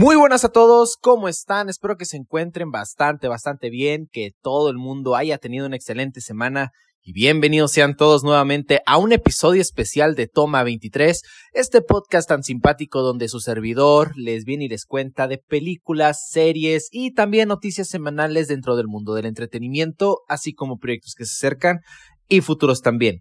Muy buenas a todos, ¿cómo están? Espero que se encuentren bastante, bastante bien, que todo el mundo haya tenido una excelente semana y bienvenidos sean todos nuevamente a un episodio especial de Toma 23, este podcast tan simpático donde su servidor les viene y les cuenta de películas, series y también noticias semanales dentro del mundo del entretenimiento, así como proyectos que se acercan y futuros también.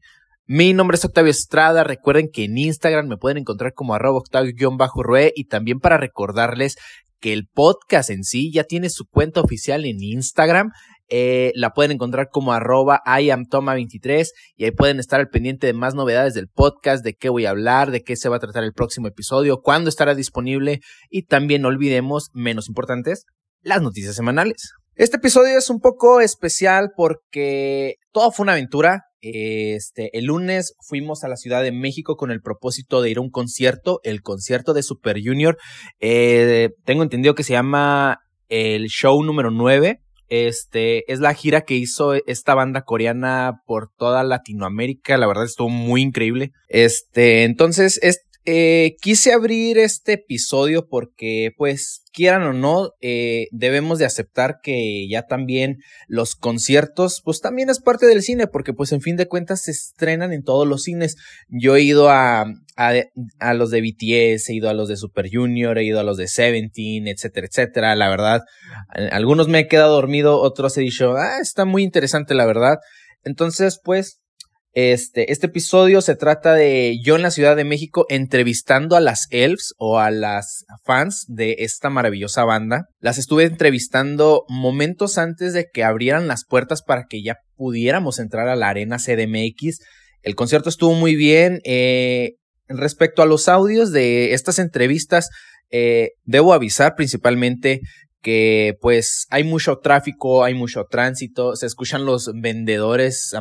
Mi nombre es Octavio Estrada. Recuerden que en Instagram me pueden encontrar como arroba octavio-rue y también para recordarles que el podcast en sí ya tiene su cuenta oficial en Instagram. Eh, la pueden encontrar como arroba iamtoma23 y ahí pueden estar al pendiente de más novedades del podcast, de qué voy a hablar, de qué se va a tratar el próximo episodio, cuándo estará disponible y también no olvidemos, menos importantes, las noticias semanales. Este episodio es un poco especial porque todo fue una aventura. Este, el lunes fuimos a la Ciudad de México con el propósito de ir a un concierto, el concierto de Super Junior. Eh, tengo entendido que se llama el show número 9. Este es la gira que hizo esta banda coreana por toda Latinoamérica. La verdad estuvo muy increíble. Este, entonces, es, eh, quise abrir este episodio porque, pues, quieran o no, eh, debemos de aceptar que ya también los conciertos, pues también es parte del cine, porque pues en fin de cuentas se estrenan en todos los cines. Yo he ido a, a, a los de BTS, he ido a los de Super Junior, he ido a los de Seventeen, etcétera, etcétera. La verdad, algunos me he quedado dormido, otros he dicho, ah, está muy interesante, la verdad. Entonces, pues, este, este episodio se trata de yo en la Ciudad de México entrevistando a las elves o a las fans de esta maravillosa banda. Las estuve entrevistando momentos antes de que abrieran las puertas para que ya pudiéramos entrar a la arena CDMX. El concierto estuvo muy bien. Eh, respecto a los audios de estas entrevistas, eh, debo avisar principalmente que pues hay mucho tráfico, hay mucho tránsito, se escuchan los vendedores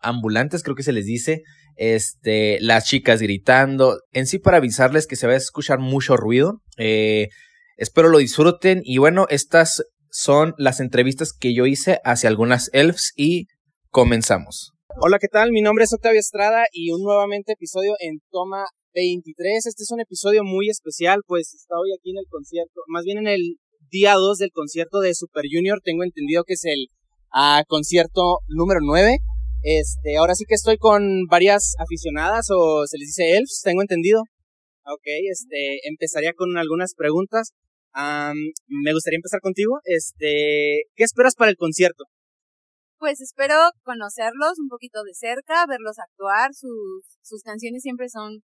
ambulantes, creo que se les dice, este, las chicas gritando, en sí para avisarles que se va a escuchar mucho ruido, eh, espero lo disfruten y bueno, estas son las entrevistas que yo hice hacia algunas elves y comenzamos. Hola, ¿qué tal? Mi nombre es Octavio Estrada y un nuevamente episodio en Toma 23. Este es un episodio muy especial, pues estoy aquí en el concierto, más bien en el día 2 del concierto de Super Junior. Tengo entendido que es el uh, concierto número 9. Este, ahora sí que estoy con varias aficionadas o se les dice elves, tengo entendido. Ok, este, empezaría con algunas preguntas. Um, me gustaría empezar contigo. Este, ¿qué esperas para el concierto? Pues espero conocerlos un poquito de cerca, verlos actuar. Sus, sus canciones siempre son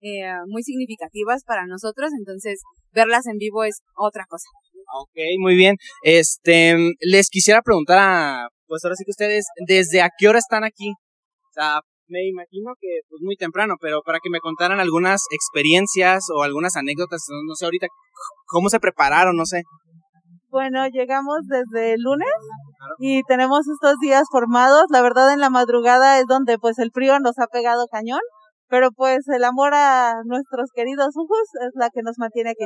eh, muy significativas para nosotros, entonces verlas en vivo es otra cosa. Ok, muy bien. Este, les quisiera preguntar a, pues ahora sí que ustedes, ¿desde a qué hora están aquí? O sea, me imagino que pues muy temprano, pero para que me contaran algunas experiencias o algunas anécdotas, no sé ahorita cómo se prepararon, no sé. Bueno, llegamos desde el lunes y tenemos estos días formados. La verdad en la madrugada es donde pues el frío nos ha pegado cañón pero pues el amor a nuestros queridos ojos es la que nos mantiene aquí.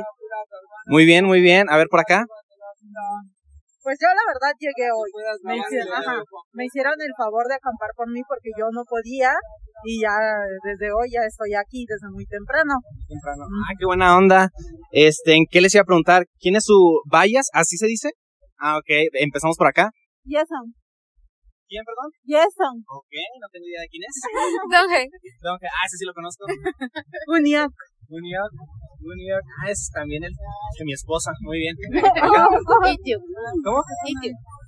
Muy bien, muy bien. A ver por acá. Pues yo la verdad llegué hoy. Me hicieron, me hicieron el favor de acampar por mí porque yo no podía y ya desde hoy ya estoy aquí desde muy temprano. Temprano. Ah, qué buena onda. Este, ¿en qué les iba a preguntar? ¿Quién es su Vallas? ¿Así se dice? Ah, ok. Empezamos por acá. Jason. ¿Quién, perdón? Jason. Ok, no tengo idea de quién es. Donge. Donge, ah, ese sí lo conozco. Uniac. Uniac. Uniac. Ah, es también el de mi esposa. Muy bien. ¿Cómo?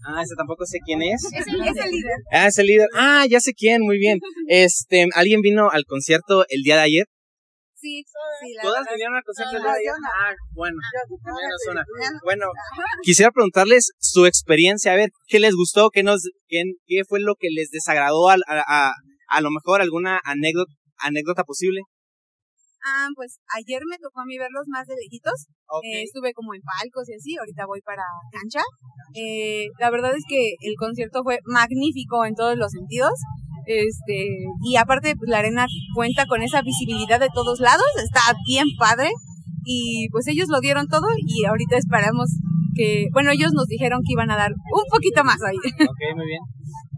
Ah, ese tampoco sé quién es. Es el, es el líder. Ah, es el líder. Ah, ya sé quién, muy bien. Este, ¿alguien vino al concierto el día de ayer? Sí, sí, la ¿Todas vinieron al concierto el día de ayer? Ah, bueno. Menos una. Bueno, quisiera preguntarles su experiencia, a ver, ¿qué les gustó? ¿Qué nos, qué, qué fue lo que les desagradó? A, a, a, a lo mejor alguna anécdota, anécdota posible. Ah, pues ayer me tocó a mí verlos más de lejitos. Eh, estuve como en palcos y así, ahorita voy para cancha. Eh, la verdad es que el concierto fue magnífico en todos los sentidos. Este, y aparte, pues, la arena cuenta con esa visibilidad de todos lados, está bien padre. Y pues ellos lo dieron todo y ahorita esperamos que, bueno, ellos nos dijeron que iban a dar un poquito más ahí. Ok, muy bien.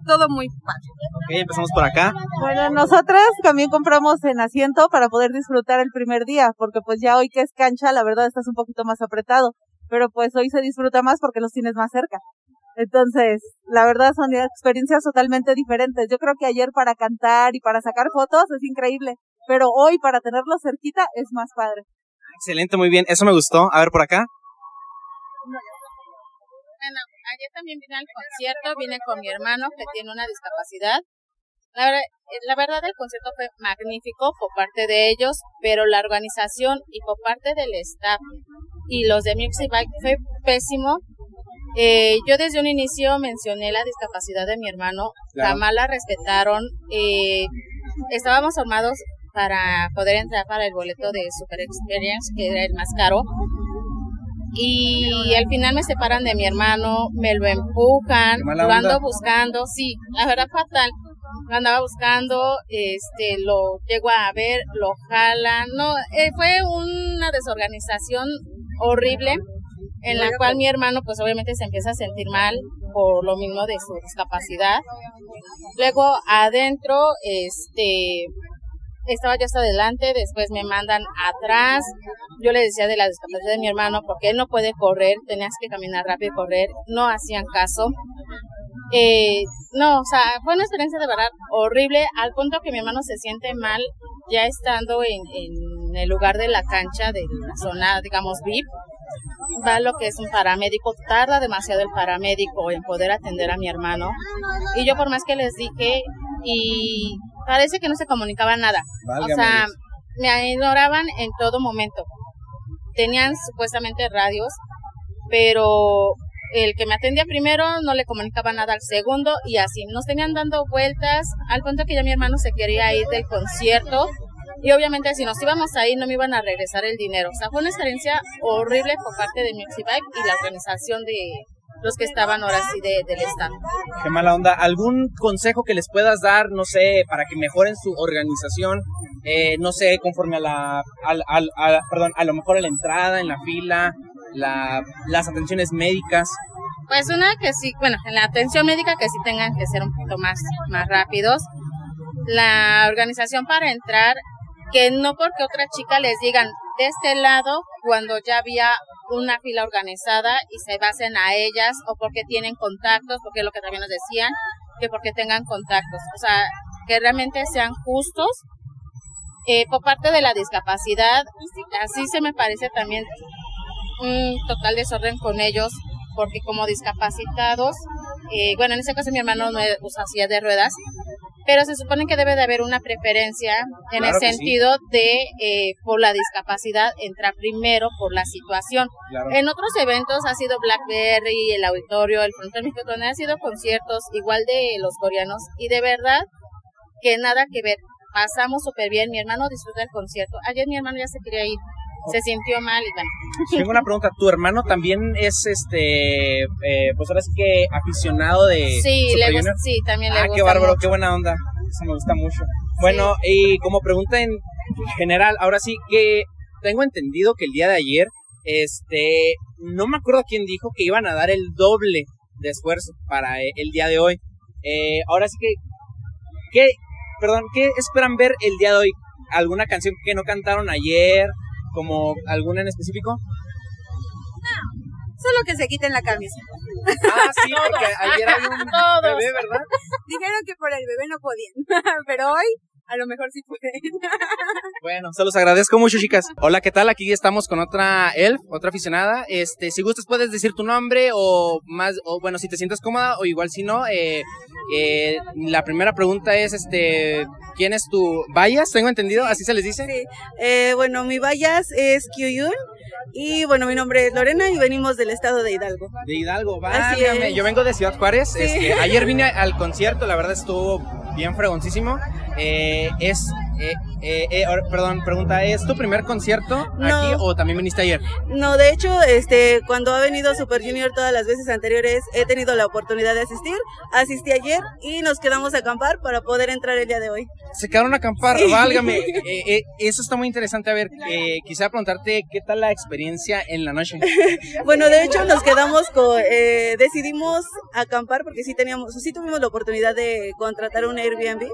todo muy padre. Ok, empezamos por acá. Bueno, nosotras también compramos en asiento para poder disfrutar el primer día, porque pues ya hoy que es cancha, la verdad estás un poquito más apretado, pero pues hoy se disfruta más porque los tienes más cerca. Entonces, la verdad son experiencias totalmente diferentes. Yo creo que ayer para cantar y para sacar fotos es increíble, pero hoy para tenerlo cerquita es más padre. Excelente, muy bien. Eso me gustó. A ver por acá. Bueno, ayer también vine al concierto, vine con mi hermano que tiene una discapacidad. La verdad, la verdad el concierto fue magnífico por parte de ellos, pero la organización y por parte del staff y los de Music Bike fue pésimo. Eh, yo desde un inicio mencioné la discapacidad de mi hermano, jamás la respetaron. Eh, estábamos armados para poder entrar para el boleto de Super Experience, que era el más caro. Y al final me separan de mi hermano, me lo empujan, lo ando buscando, sí, la verdad fatal. Lo andaba buscando, este, lo llego a ver, lo jalan, no, eh, fue una desorganización horrible en la cual mi hermano pues obviamente se empieza a sentir mal por lo mismo de su discapacidad. Luego adentro, este, estaba yo hasta adelante, después me mandan atrás. Yo le decía de la discapacidad de mi hermano porque él no puede correr, tenías que caminar rápido y correr, no hacían caso. Eh, no, o sea, fue una experiencia de verdad horrible al punto que mi hermano se siente mal ya estando en, en el lugar de la cancha, de la zona, digamos, VIP. Va lo que es un paramédico, tarda demasiado el paramédico en poder atender a mi hermano. Y yo por más que les dije, y parece que no se comunicaba nada. o sea, me ignoraban en todo momento. Tenían supuestamente radios, pero el que me atendía primero no le comunicaba nada al segundo y así. Nos tenían dando vueltas al punto que ya mi hermano se quería ir del concierto y obviamente si nos íbamos ahí no me iban a regresar el dinero. O sea, fue una experiencia horrible por parte de Music y la organización de, los que estaban ahora sí de, del Estado. Qué mala onda. ¿Algún consejo que les puedas dar, no sé, para que mejoren su organización? Eh, no sé, conforme a la, perdón, a lo mejor a la entrada, en la fila, la, las atenciones médicas. Pues una que sí, bueno, en la atención médica que sí tengan que ser un poquito más, más rápidos. La organización para entrar, que no porque otra chica les digan de este lado, cuando ya había una fila organizada y se basen a ellas o porque tienen contactos, porque es lo que también nos decían, que porque tengan contactos. O sea, que realmente sean justos. Eh, por parte de la discapacidad, así se me parece también un total desorden con ellos, porque como discapacitados, eh, bueno, en ese caso mi hermano no usa silla de ruedas, pero se supone que debe de haber una preferencia en el sentido de eh, por la discapacidad entrar primero por la situación. En otros eventos ha sido Blackberry, el auditorio, el Frontal donde ha sido conciertos igual de los coreanos y de verdad que nada que ver. Pasamos súper bien, mi hermano disfruta el concierto. Ayer mi hermano ya se quería ir, se sintió mal y bueno. Tengo una pregunta, ¿tu hermano también es este, eh, pues ahora sí que aficionado de... Sí, le gusta, sí, también le ah, gusta. Ah, qué bárbaro, qué buena onda, eso me gusta mucho. Bueno, y como pregunta en general, ahora sí que tengo entendido que el día de ayer, este, no me acuerdo quién dijo que iban a dar el doble de esfuerzo para eh, el día de hoy. Eh, ahora sí que, ¿qué, perdón, qué esperan ver el día de hoy? ¿Alguna canción que no cantaron ayer? ¿Como alguna en específico? No, solo que se quiten la camisa. Ah, sí, porque ayer hay un bebé, ¿verdad? Dijeron que por el bebé no podían, pero hoy a lo mejor sí pueden. Bueno, se los agradezco mucho, chicas. Hola, ¿qué tal? Aquí estamos con otra elf, otra aficionada. Este, si gustas puedes decir tu nombre o más, o bueno, si te sientes cómoda o igual si no. Eh, eh, la primera pregunta es, este, ¿quién es tu Bayas? Tengo entendido, así se les dice. Sí. Eh, bueno, mi Bayas es Kyuyun. Y bueno, mi nombre es Lorena y venimos del estado de Hidalgo. De Hidalgo, va. Yo vengo de Ciudad Juárez. Este, ayer vine al concierto, la verdad estuvo bien fregoncísimo. Eh, es, eh, Eh, eh, perdón, pregunta, ¿es tu primer concierto aquí o también viniste ayer? No, de hecho, este, cuando ha venido Super Junior todas las veces anteriores, he tenido la oportunidad de asistir. Asistí ayer y nos quedamos a acampar para poder entrar el día de hoy. Se quedaron a acampar, válgame. Eh, eso está muy interesante. A ver, quisiera preguntarte qué tal la experiencia en la noche. bueno, de hecho, nos quedamos con, decidimos acampar porque sí teníamos, sí tuvimos la oportunidad de contratar un Airbnb.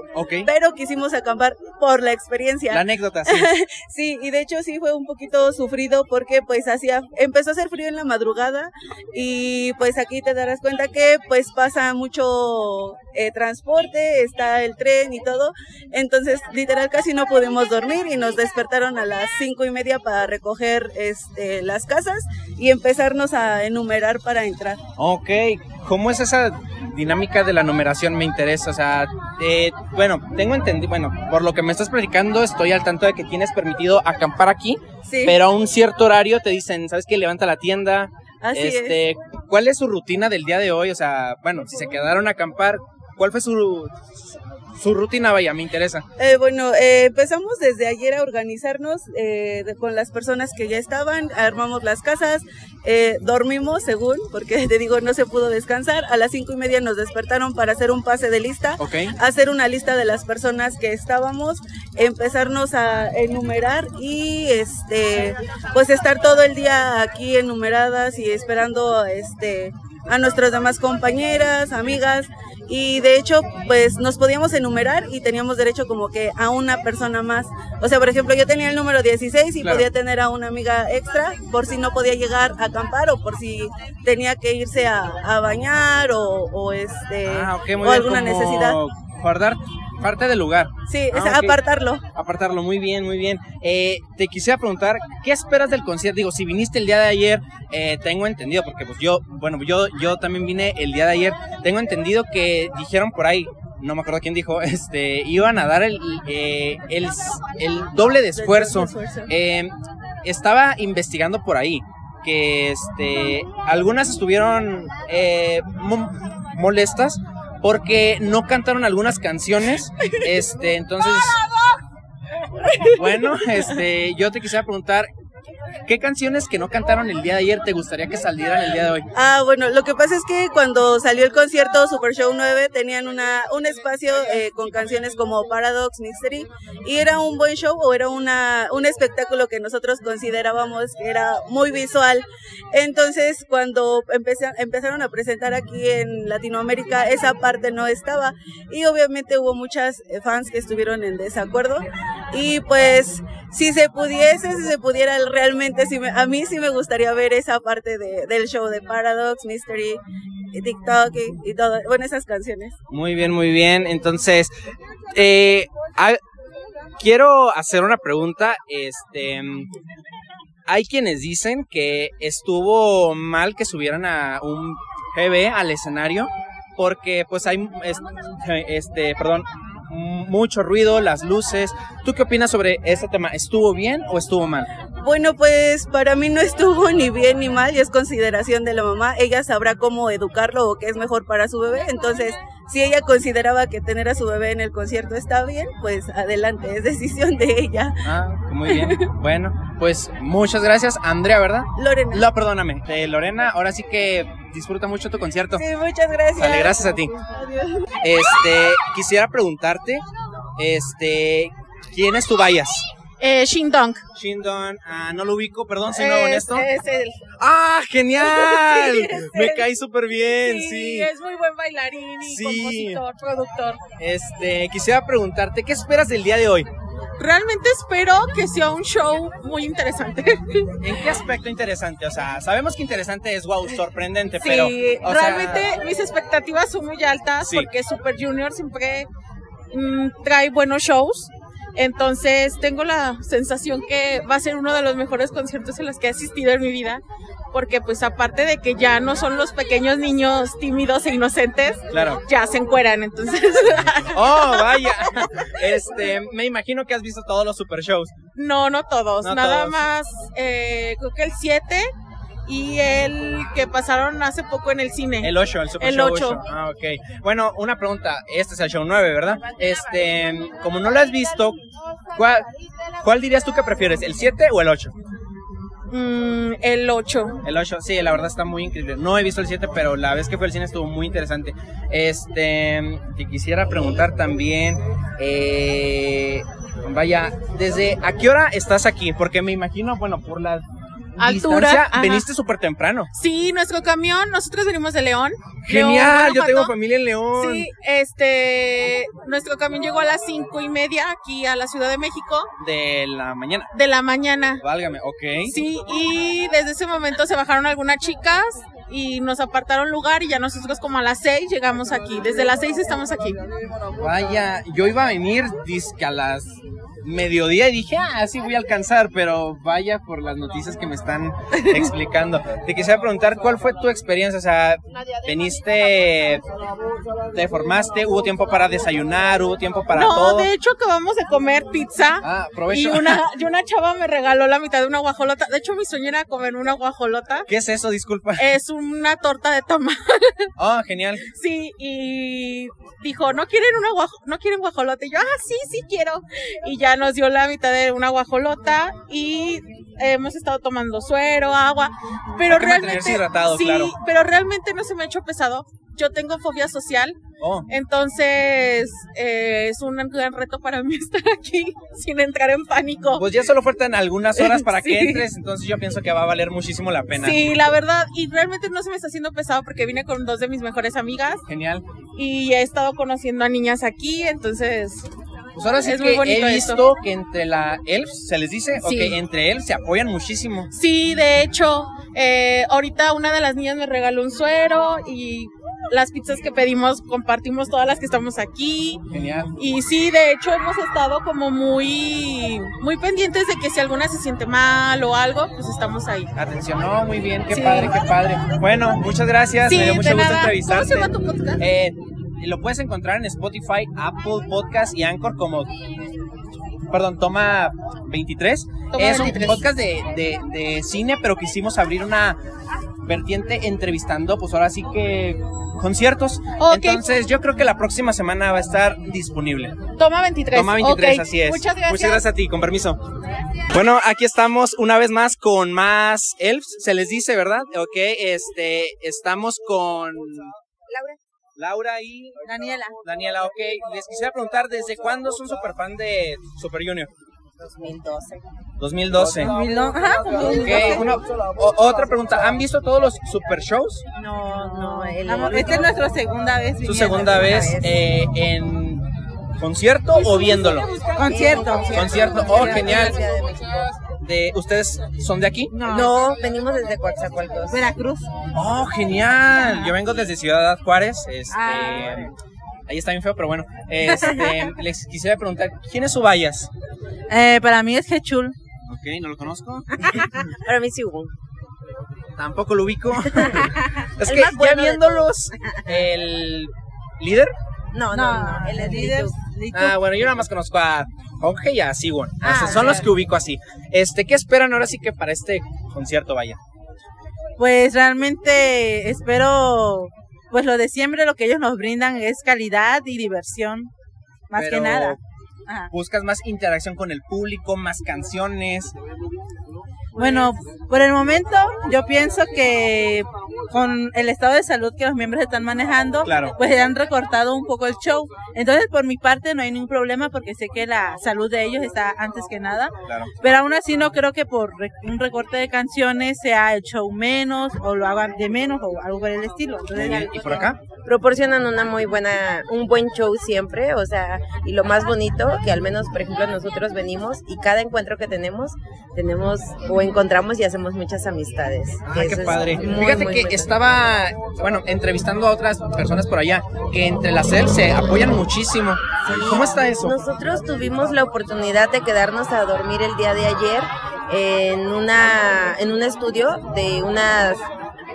Pero quisimos acampar por la experiencia la anécdota, sí. sí, y de hecho sí fue un poquito sufrido porque pues hacía, empezó a hacer frío en la madrugada y pues aquí te darás cuenta que pues pasa mucho eh, transporte, está el tren y todo, entonces literal casi no pudimos dormir y nos despertaron a las cinco y media para recoger este, las casas y empezarnos a enumerar para entrar. Ok, ¿cómo es esa dinámica de la numeración? Me interesa, o sea, eh, bueno, tengo entendido, bueno, por lo que me estás platicando, estoy al tanto de que tienes permitido acampar aquí, pero a un cierto horario te dicen, ¿sabes qué? Levanta la tienda. Así este, ¿Cuál es su rutina del día de hoy? O sea, bueno, si se quedaron a acampar, ¿cuál fue su, su rutina, vaya, me interesa. Eh, bueno, eh, empezamos desde ayer a organizarnos eh, con las personas que ya estaban, armamos las casas, dormimos según, porque te digo, no se pudo descansar. A las cinco y media nos despertaron para hacer un pase de lista, hacer una lista de las personas que estábamos, empezarnos a enumerar y este, pues estar todo el día aquí enumeradas y esperando este a nuestras demás compañeras, amigas y de hecho pues nos podíamos enumerar y teníamos derecho como que a una persona más. O sea, por ejemplo, yo tenía el número 16 y podía tener a una amiga extra por si no podía llegar a acampar o por si tenía que irse a, bañar o, este ah, o alguna necesidad. Guardar parte del lugar. Sí, es ah, apartarlo. Apartarlo, muy bien, muy bien. Eh, te quisiera preguntar, ¿qué esperas del concierto? Digo, si viniste el día de ayer, eh, tengo entendido, porque pues yo, bueno, yo, yo también vine el día de ayer, tengo entendido que dijeron por ahí, no me acuerdo quién dijo, este, iban a dar el, eh, el, doble de esfuerzo. estaba investigando por ahí que este, algunas estuvieron molestas porque no cantaron algunas canciones. Este, entonces. Bueno, este, yo te quisiera preguntar, ¿Qué canciones que no cantaron el día de ayer te gustaría que salieran el día de hoy? Ah, bueno, lo que pasa es que cuando salió el concierto Super Show 9 tenían una, un espacio eh, con canciones como Paradox, Mystery y era un buen show o era una, un espectáculo que nosotros considerábamos que era muy visual. Entonces, cuando empezaron a presentar aquí en Latinoamérica, esa parte no estaba y obviamente hubo muchas eh, fans que estuvieron en desacuerdo y pues si se pudiese, si se pudiera realmente, si a mí sí me gustaría ver esa parte de, del show de Paradox, Mystery, TikTok y, todo, bueno, esas canciones. Muy bien, muy bien. Entonces, eh, quiero hacer una pregunta. Este, hay quienes dicen que estuvo mal que subieran a un GB al escenario porque pues hay este perdón mucho ruido, las luces. ¿Tú qué opinas sobre este tema? ¿Estuvo bien o estuvo mal? Bueno, pues para mí no estuvo ni bien ni mal y es consideración de la mamá. Ella sabrá cómo educarlo o qué es mejor para su bebé. Entonces, si ella consideraba que tener a su bebé en el concierto está bien, pues adelante, es decisión de ella. Ah, muy bien. bueno, pues muchas gracias, Andrea, ¿verdad? Lorena. No, perdóname. Eh, Lorena, ahora sí que disfruta mucho tu concierto. Sí, muchas gracias. Vale, gracias a ti. Este, quisiera preguntarte, este, ¿quién es tu Bayas? Eh, Shindong. Shindong, ah, no lo ubico, perdón, si no honesto. Es él. ¡Ah, genial! Me cae súper bien, sí, es muy buen bailarín y compositor, productor. Este, quisiera preguntarte, ¿qué esperas del día de hoy? Realmente espero que sea un show muy interesante. ¿En qué aspecto interesante? O sea, sabemos que interesante es wow, sorprendente, pero. realmente mis expectativas son muy altas porque Super Junior siempre mm, trae buenos shows. Entonces tengo la sensación que va a ser uno de los mejores conciertos en los que he asistido en mi vida porque pues aparte de que ya no son los pequeños niños tímidos e inocentes, claro. ya se encueran, entonces. oh, vaya. Este, me imagino que has visto todos los super shows. No, no todos, nada más, eh, creo que el 7 y el que pasaron hace poco en el cine. El 8, el Super El Show 8. Ah, ok. Bueno, una pregunta. Este es el show 9, ¿verdad? Este, como no lo has visto, ¿cuál, cuál dirías tú que prefieres? ¿El 7 o el 8? Mm, el 8. El 8, sí, la verdad está muy increíble. No he visto el 7, pero la vez que fue al cine estuvo muy interesante. Este, te quisiera preguntar también, eh, vaya, ¿desde a qué hora estás aquí? Porque me imagino, bueno, por la Altura, veniste súper temprano. Sí, nuestro camión, nosotros venimos de León. Genial, León, yo tengo familia en León. Sí, este, nuestro camión llegó a las cinco y media aquí a la Ciudad de México De la mañana. de la mañana. Válgame, ok. Sí, y desde ese momento se bajaron algunas chicas y nos apartaron lugar y ya nosotros como a las seis llegamos aquí. Desde las seis estamos aquí. Vaya, yo iba a venir disque a las mediodía y dije, ah, sí voy a alcanzar, pero vaya por las noticias que me están explicando. Te quisiera preguntar, ¿cuál fue tu experiencia? O sea, veniste, te formaste, hubo tiempo para desayunar, hubo tiempo para no, todo. de hecho acabamos de comer pizza. Ah, Y una, y una chava me regaló la mitad de una guajolota. De hecho, mi sueño era comer una guajolota. ¿Qué es eso? Disculpa. Es una torta de tamal. Oh, genial. Sí, y dijo, ¿no quieren una no quieren guajolota? Y yo, ah, sí, sí quiero. Y ya nos dio la mitad de una guajolota y hemos estado tomando suero, agua, pero Hay que realmente hidratado, sí, claro. pero realmente no se me ha hecho pesado. Yo tengo fobia social, Oh, entonces eh, es un gran reto para mí estar aquí sin entrar en pánico. pues ya solo faltan algunas horas para que entres, entonces yo pienso que va a valer muchísimo la pena. Sí, la verdad, y realmente no se me está haciendo pesado porque vine con dos de mis mejores amigas Genial. y he estado conociendo a niñas aquí, entonces Pues ahora sí Es muy bonito he esto. visto que entre la elves, se les dice, o Sí. que entre elves se apoyan muchísimo. Sí, de hecho, eh, ahorita una de las niñas me regaló un suero y las pizzas que pedimos compartimos todas las que estamos aquí. Genial. Y sí, de hecho hemos estado como muy, muy pendientes de que si alguna se siente mal o algo, pues estamos ahí. Atención, no, muy bien, qué Sí. padre, qué padre. Bueno, muchas gracias, Sí, me dio mucho gusto nada. ¿Cómo entrevistarte. se llama tu podcast? Eh, lo puedes encontrar en Spotify, Apple Podcast y Anchor como, perdón, Toma 23. Toma es 23. un podcast de, de, de cine, pero quisimos abrir una vertiente entrevistando, pues ahora sí que conciertos. Ok. Entonces yo creo que la próxima semana va a estar disponible. Toma 23. Toma 23, Ok, así es. Muchas gracias. Muchas gracias a ti, con permiso. Bueno, aquí estamos una vez más con más elves, se les dice, ¿verdad? Ok, este, estamos con Laura. Laura y Daniela. Daniela, ok. Les quisiera preguntar, ¿desde cuándo son super fan de Super Junior? 2012. 2012. Ajá, Ok, una- o- otra pregunta, ¿han visto todos los super shows? No, no, el Esta es nuestra segunda vez. Su segunda vez eh, en concierto o viéndolo? Concierto. Concierto, oh, genial. De, ¿Ustedes son de aquí? No, venimos desde Coatzacoalcos. Veracruz. Oh, genial. Yo vengo desde Ciudad Juárez. Este, Ah. ahí está bien feo, pero bueno. Este, les quisiera preguntar, ¿quién es Ubayas? Eh, para mí es Hechul. Ok, no lo conozco. Para mí sí hubo. Tampoco lo ubico. es El que ya viéndolos, el líder. No, no, no. el líder. Ah, bueno, yo nada más conozco a Jorge y a Siwon. Ah, O sea, son los que ubico así. Este, ¿qué esperan ahora sí que para este concierto vaya? Pues realmente espero, pues lo de siempre, lo que ellos nos brindan es calidad y diversión, más Pero- que nada. Ajá. ¿Buscas más interacción con el público, más canciones? Bueno, por el momento yo pienso que con el estado de salud que los miembros están manejando, Claro. pues han recortado un poco el show. Entonces, por mi parte no hay ningún problema porque sé que la salud de ellos está antes que nada. Claro. Pero aún así no creo que por un recorte de canciones sea el show menos o lo hagan de menos o algo por el estilo. Entonces. ¿Y por acá? Proporcionan una muy buena, un buen show siempre, o sea, y lo más bonito, que al menos, por ejemplo, nosotros venimos y cada encuentro que tenemos, tenemos o encontramos y hacemos muchas amistades. Ah, qué padre. muy, Fíjate muy que bonito. estaba, bueno, entrevistando a otras personas por allá, que entre las CEL se apoyan muchísimo. ¿Cómo está eso? Nosotros tuvimos la oportunidad de quedarnos a dormir el día de ayer en una en un estudio de unas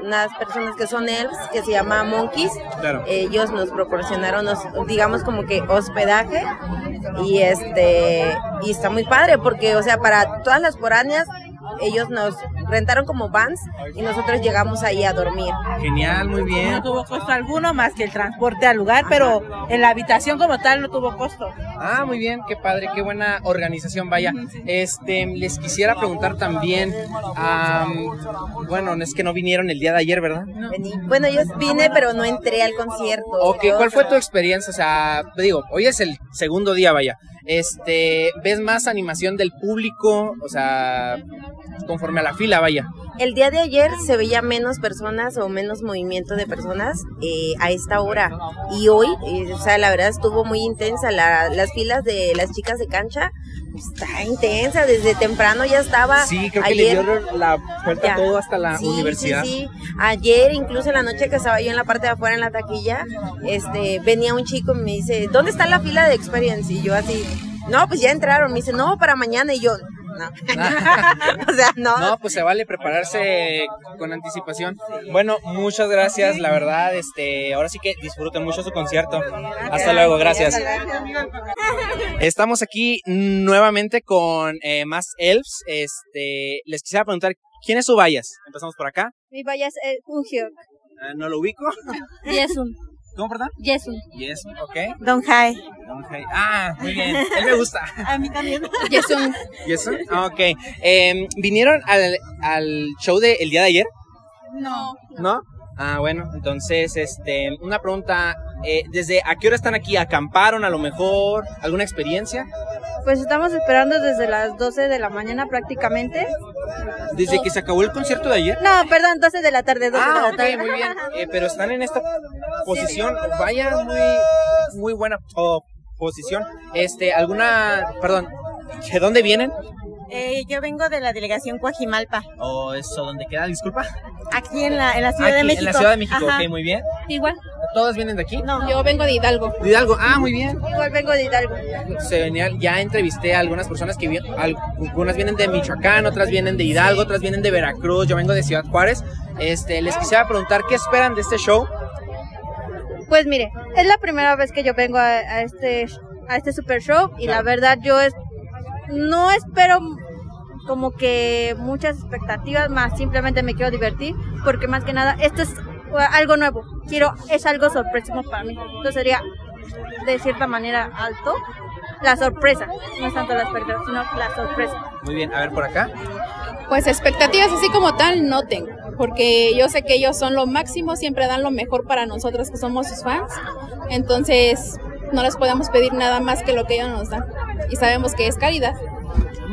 unas personas que son elves que se llama Monkeys. Claro. Ellos nos proporcionaron nos- digamos como que hospedaje y este y está muy padre porque o sea, para todas las foráneas ellos nos rentaron como vans y nosotros llegamos ahí a dormir. Genial, muy bien. No tuvo costo alguno más que el transporte al lugar, pero en la habitación como tal no tuvo costo. Ah, muy bien, qué padre, qué buena organización, vaya. Este, les quisiera preguntar también, bueno, es que no vinieron el día de ayer, ¿verdad? Bueno, yo vine, pero no entré al concierto. Ok, ¿cuál fue tu experiencia? O sea, digo, hoy es el segundo día, vaya. Este, ¿ves más animación del público? O sea, conforme a la fila, vaya. El día de ayer se veía menos personas o menos movimiento de personas eh, a esta hora. Y hoy, eh, o sea, la verdad estuvo muy intensa. las filas de las chicas de cancha está intensa. Desde temprano ya estaba. Sí, creo que le dieron la vuelta todo hasta la universidad. Sí, sí. Ayer, incluso en la noche que estaba yo en la parte de afuera en la taquilla, este, venía un chico y me dice, ¿dónde está la fila de Experience? Y yo así, no, pues ya entraron. Me dice, no, para mañana. Y yo, no. o sea, no. No, pues se vale prepararse con anticipación. Bueno, muchas gracias, la verdad, este, ahora sí que disfruten mucho su concierto. Hasta luego, gracias. Estamos aquí nuevamente con eh, más elves. Este, les quisiera preguntar, ¿quién es su Vallas? Empezamos por acá. Mi Vallas es un ah, ¿No lo ubico? Y es un. ¿Cómo, perdón? Yesun. Yesun, ok. Don Jai. Don Jai. Ah, muy bien. Él me gusta. A mí también. Yesun. Yesun, ok. Eh, ¿Vinieron al, al show del el día de ayer? No. ¿No? Ah, bueno, entonces, este, una pregunta, eh, ¿desde a qué hora están aquí? ¿Acamparon a lo mejor? ¿Alguna experiencia? Pues estamos esperando desde las 12 de la mañana prácticamente. ¿Desde que se acabó el concierto de ayer? No, perdón, 12 de la tarde, 12 ah, de la tarde. muy bien. Eh, pero están en esta posición, vaya, muy, muy buena posición. Este, ¿alguna, perdón, ¿de dónde vienen? Eh, yo vengo de la delegación Coajimalpa. ¿O eso dónde queda? Disculpa. Aquí en la, en la Ciudad de México. En la Ciudad de México, ok, muy bien. Igual. ¿Todas vienen de aquí? No, yo vengo de Hidalgo. De Hidalgo, ah, muy bien. Igual vengo de Hidalgo. Genial, ya entrevisté a algunas personas que vienen, algunas vienen de Michoacán, otras vienen de Hidalgo, otras vienen de Veracruz, yo vengo de Ciudad Juárez. Este, les quisiera preguntar qué esperan de este show. Pues mire, es la primera vez que yo vengo a, este a este super show y la verdad yo es, no espero como que muchas expectativas más, simplemente me quiero divertir, porque más que nada esto es algo nuevo, quiero, es algo sorpresivo para mí, entonces sería de cierta manera alto la sorpresa, no es tanto la expectativa, sino la sorpresa. Muy bien, a ver por acá. Pues expectativas así como tal no tengo, porque yo sé que ellos son lo máximo, siempre dan lo mejor para nosotros que somos sus fans, entonces no les podemos pedir nada más que lo que ellos nos dan y sabemos que es calidad.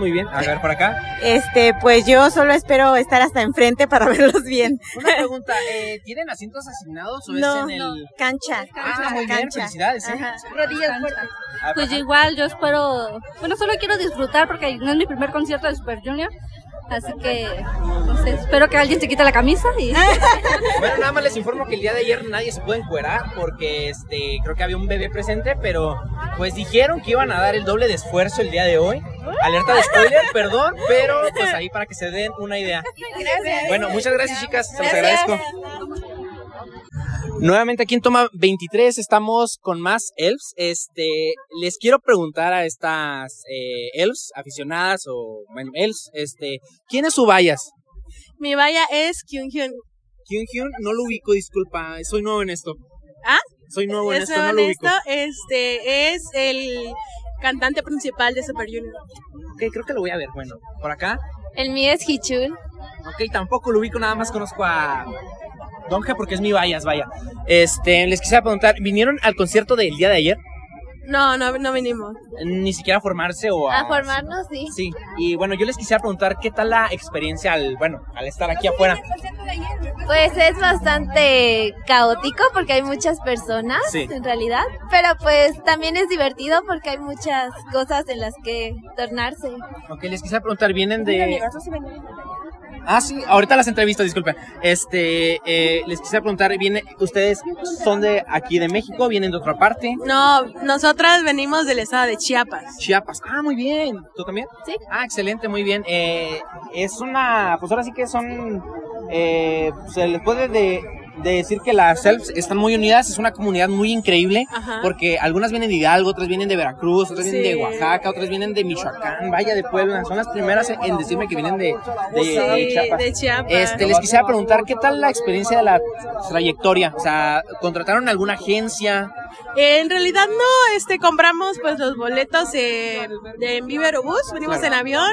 Muy bien, a ver por acá. Este, pues yo solo espero estar hasta enfrente para verlos bien. Una pregunta, eh, ¿tienen asientos asignados o no, es en el cancha? Ah, muy bien, felicidades. ¿eh? Rodillas fuertes. Pues igual yo espero, bueno, solo quiero disfrutar porque no es mi primer concierto de Super Junior. Así que, no sé, espero que alguien se quite la camisa y... bueno, nada más les informo que el día de ayer nadie se puede encuerar porque este, creo que había un bebé presente, pero pues dijeron que iban a dar el doble de esfuerzo el día de hoy. Alerta de spoiler, perdón, pero pues ahí para que se den una idea. Gracias. Bueno, muchas gracias chicas, se los agradezco. Nuevamente aquí en Toma 23 estamos con más elves. Este, les quiero preguntar a estas eh, elves aficionadas o bueno, elves, este, ¿quién es su Bayas? Mi valla es Kyung Hyun. Kyung Hyun, no lo ubico, disculpa, soy nuevo en esto. ¿Ah? Soy nuevo en esto, no lo ubico. Este es el cantante principal de Super Junior. Ok, creo que lo voy a ver. Bueno, por acá. El mío es Hichul. Ok, tampoco lo ubico, nada más conozco a Donja porque es mi vallas, vaya. Este, les quisiera preguntar, ¿vinieron al concierto del día de ayer? No, no, no vinimos. Ni siquiera a formarse o a... A formarnos, sí. Sí, y bueno, yo les quisiera preguntar qué tal la experiencia al, bueno, al estar aquí afuera. Pues es bastante caótico porque hay muchas personas, en realidad, pero pues también es divertido porque hay muchas cosas en las que tornarse. Ok, les quisiera preguntar, ¿vienen de... Ah, sí, ahorita las entrevistas, disculpen. Este, eh, les quisiera preguntar, ¿viene, ¿ustedes son de aquí de México? ¿Vienen de otra parte? No, nosotras venimos del estado de Chiapas. Chiapas, ah, muy bien. ¿Tú también? Sí. Ah, excelente, muy bien. Eh, es una, pues ahora sí que son, eh, se les puede de, de decir que las Elves están muy unidas, es una comunidad muy increíble, Ajá. porque algunas vienen de Hidalgo, otras vienen de Veracruz, otras vienen de Oaxaca, otras vienen de Michoacán, vaya de Puebla, son las primeras en decirme que vienen de, de, Sí, de Chiapas. de Chiapas. Este, les quisiera preguntar, ¿qué tal la experiencia de la trayectoria? O sea, ¿contrataron alguna agencia? En realidad no, este compramos pues los boletos de en Vivero Bus, venimos Claro. en avión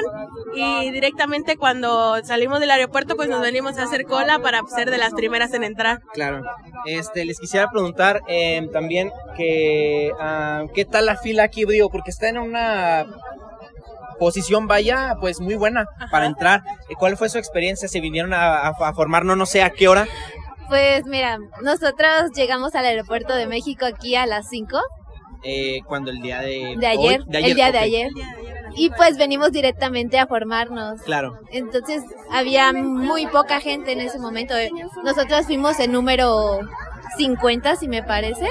y directamente cuando salimos del aeropuerto pues nos venimos a hacer cola para ser de las primeras en entrar. Claro. Este, les quisiera preguntar eh, también que ah, qué tal la fila aquí, digo, porque está en una posición vaya pues muy buena para entrar. Eh, ¿Cuál fue su experiencia? ¿Se vinieron a, a, a formar no no sé a qué hora? Pues mira, nosotros llegamos al aeropuerto de México aquí a las 5 Eh, cuando el día de de ayer, hoy- el día de ayer. Y pues venimos directamente a formarnos. Claro. Entonces había muy poca gente en ese momento. Nosotros fuimos el número 50, si me parece.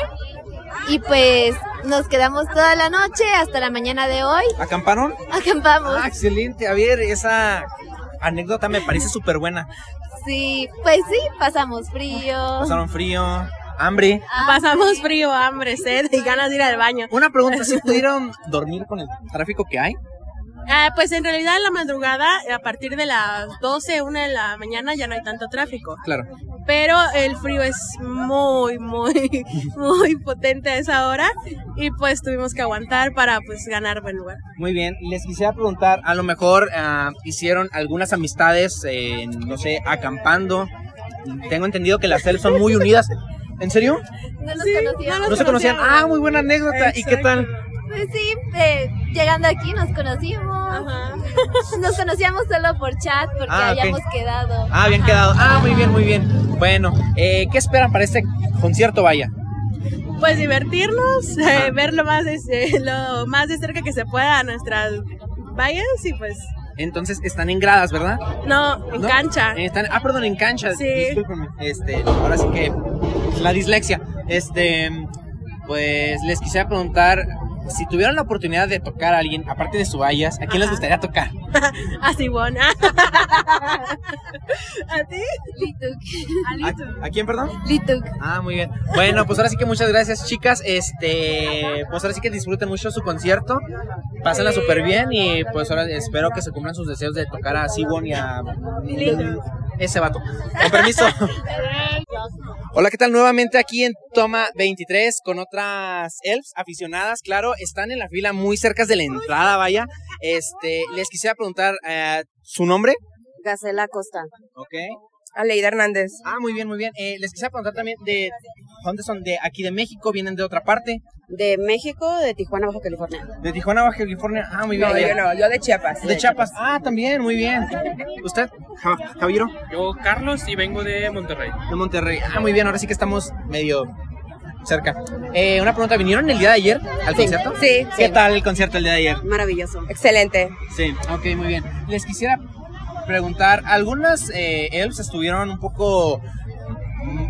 Y pues nos quedamos toda la noche hasta la mañana de hoy. ¿Acamparon? Acampamos. Ah, excelente. A ver, esa anécdota me parece súper buena. Sí, pues sí, pasamos frío. Pasaron frío, hambre. Pasamos frío, hambre, sed y ganas de ir al baño. Una pregunta, ¿si pudieron dormir con el tráfico que hay? Ah, pues en realidad en la madrugada, a partir de las 12, 1 de la mañana ya no hay tanto tráfico. Claro. Pero el frío es muy, muy, muy potente a esa hora y pues tuvimos que aguantar para pues ganar buen lugar. Muy bien, les quisiera preguntar, a lo mejor ah, hicieron algunas amistades, en, no sé, acampando. Tengo entendido que las CEL son muy unidas. ¿En serio? No nos Sí, conocíamos. ¿No se conocían? Ah, muy buena anécdota. ¿Y qué tal? Pues sí, eh, llegando aquí nos conocimos. Nos conocíamos solo por chat porque Ah, habíamos quedado. Ah, bien quedado. Ah, muy bien, muy bien. Bueno, eh, ¿qué esperan para este concierto, vaya? Pues divertirnos, eh, ver lo más, de, eh, lo más de cerca que se pueda a nuestras vallas y pues Entonces están en gradas, ¿verdad? no, en ¿No? cancha. Están, ah, perdón, en cancha. Sí. Este, ahora sí que la dislexia. Este, pues les quisiera preguntar si tuvieran la oportunidad de tocar a alguien, aparte de su vallas, ¿a quién les gustaría tocar? Así bueno. ¿A ti? Lituk. ¿A, a quién, perdón? Lituk. Ah, muy bien. Bueno, pues ahora sí que muchas gracias, chicas. Este, pues ahora sí que disfruten mucho su concierto. Pásenla súper bien y pues ahora espero que se cumplan sus deseos de tocar a Siwon y a ese vato. Con permiso. Hola, ¿qué tal? Nuevamente aquí en Toma 23 con otras elfs aficionadas, claro, están en la fila muy cerca de la entrada, vaya. Este, les quisiera preguntar eh, su nombre. Gacela Costa. Ok. Aleida Hernández. Ah, muy bien, muy bien. Eh, les quisiera preguntar también de dónde son, de aquí de México, vienen de otra parte, De México, de Tijuana, Baja California. de Tijuana, Baja California. Ah, muy bien. No, yo no, yo de Chiapas. De Chiapas. Ah, también, muy bien. ¿Usted, Ja- Javiero? Yo, Carlos, y vengo de Monterrey. De Monterrey. Ah, muy bien, ahora sí que estamos medio cerca. Eh, una pregunta, ¿vinieron el día de ayer al Sí, concierto? sí, ¿Qué sí. tal el concierto el día de ayer? Maravilloso. Excelente. Sí, ok, muy bien. Les quisiera preguntar, algunas eh, elves estuvieron un poco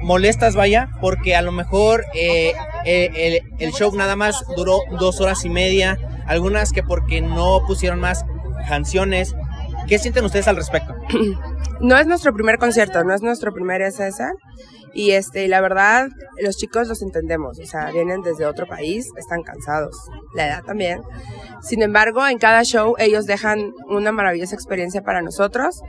molestas, vaya, porque a lo mejor eh, eh, el, el show nada más duró dos horas y media, algunas que porque no pusieron más canciones. ¿Qué sienten ustedes al respecto? No es nuestro primer concierto, no es nuestro primer SS. Y este, la verdad, los chicos los entendemos, o sea, vienen desde otro país, están cansados, la edad también. Sin embargo, en cada show ellos dejan una maravillosa experiencia para nosotros.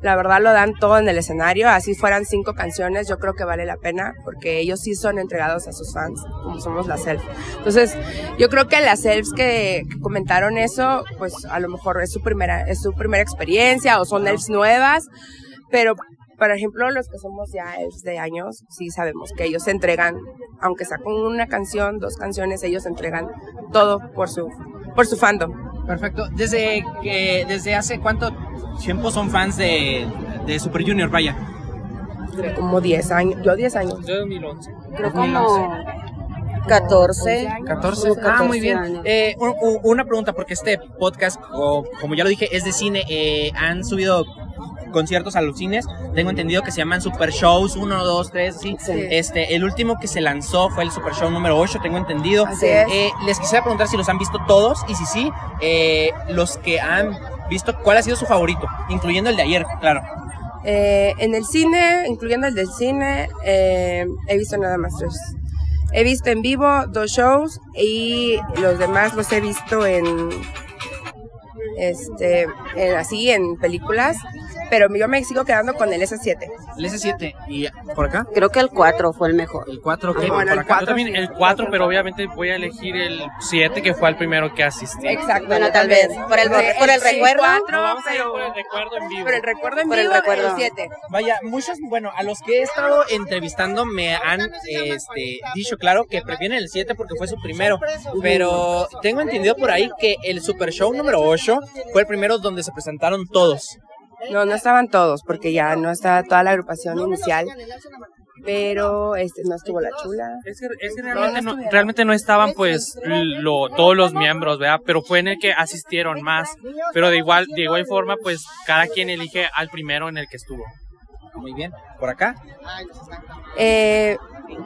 La verdad lo dan todo en el escenario, así fueran cinco canciones, yo creo que vale la pena porque ellos sí son entregados a sus fans, como somos las Elf. Entonces, yo creo que las Elves que, que comentaron eso, pues a lo mejor es su primera, es su primera experiencia o son Elves nuevas, pero por ejemplo, los que somos ya elfs de años, sí sabemos que ellos se entregan, aunque sea con una canción, dos canciones, ellos entregan todo por su, por su fandom. Perfecto. Desde que desde hace cuánto tiempo son fans de, de Super Junior, vaya. Como 10 años, yo 10 años. Yo 2011. Creo como 14. 14. como Ah, muy 14 bien. Eh, una pregunta, porque este podcast, o- como ya lo dije, es de cine. eh, han subido conciertos a los cines. Tengo entendido que se llaman Super Shows 1, 2, 3, sí. Sí. Este, el último que se lanzó fue el Super Show número 8, tengo entendido. Así es. Eh, les quisiera preguntar si los han visto todos y si sí, eh, los que han visto, ¿cuál ha sido su favorito? Incluyendo el de ayer, claro. Eh, en el cine, incluyendo el del cine, eh, he visto nada más tres. He visto en vivo dos shows y los demás los he visto en, este, en- así en películas, pero yo me sigo quedando con el S7. El S7. ¿Y por acá? Creo que el 4 fue el mejor. El 4, ¿qué? Bueno, el Yo también el 4, pero obviamente voy a elegir el 7, que fue el primero que asistí. Exacto. Bueno, tal vez. Por el, por el recuerdo. cuatro, No, vamos a ir pero- por el recuerdo en vivo. Por el recuerdo en Por el vivo, recuerdo. el 7. Vaya, muchos, bueno, a los que he estado entrevistando me han este, dicho, claro, que prefieren el 7 porque fue su primero. Pero tengo entendido por ahí que el Super Show número 8 fue el primero donde se presentaron todos. No, no estaban todos, porque ya no estaba toda la agrupación inicial. Pero este no estuvo la chula. Es que, es que realmente, no, realmente no estaban pues lo, todos los miembros, ¿verdad? Pero fue en el que asistieron más. Pero de igual, de igual forma, pues cada quien elige al primero en el que estuvo. Muy bien. ¿Por acá? Eh,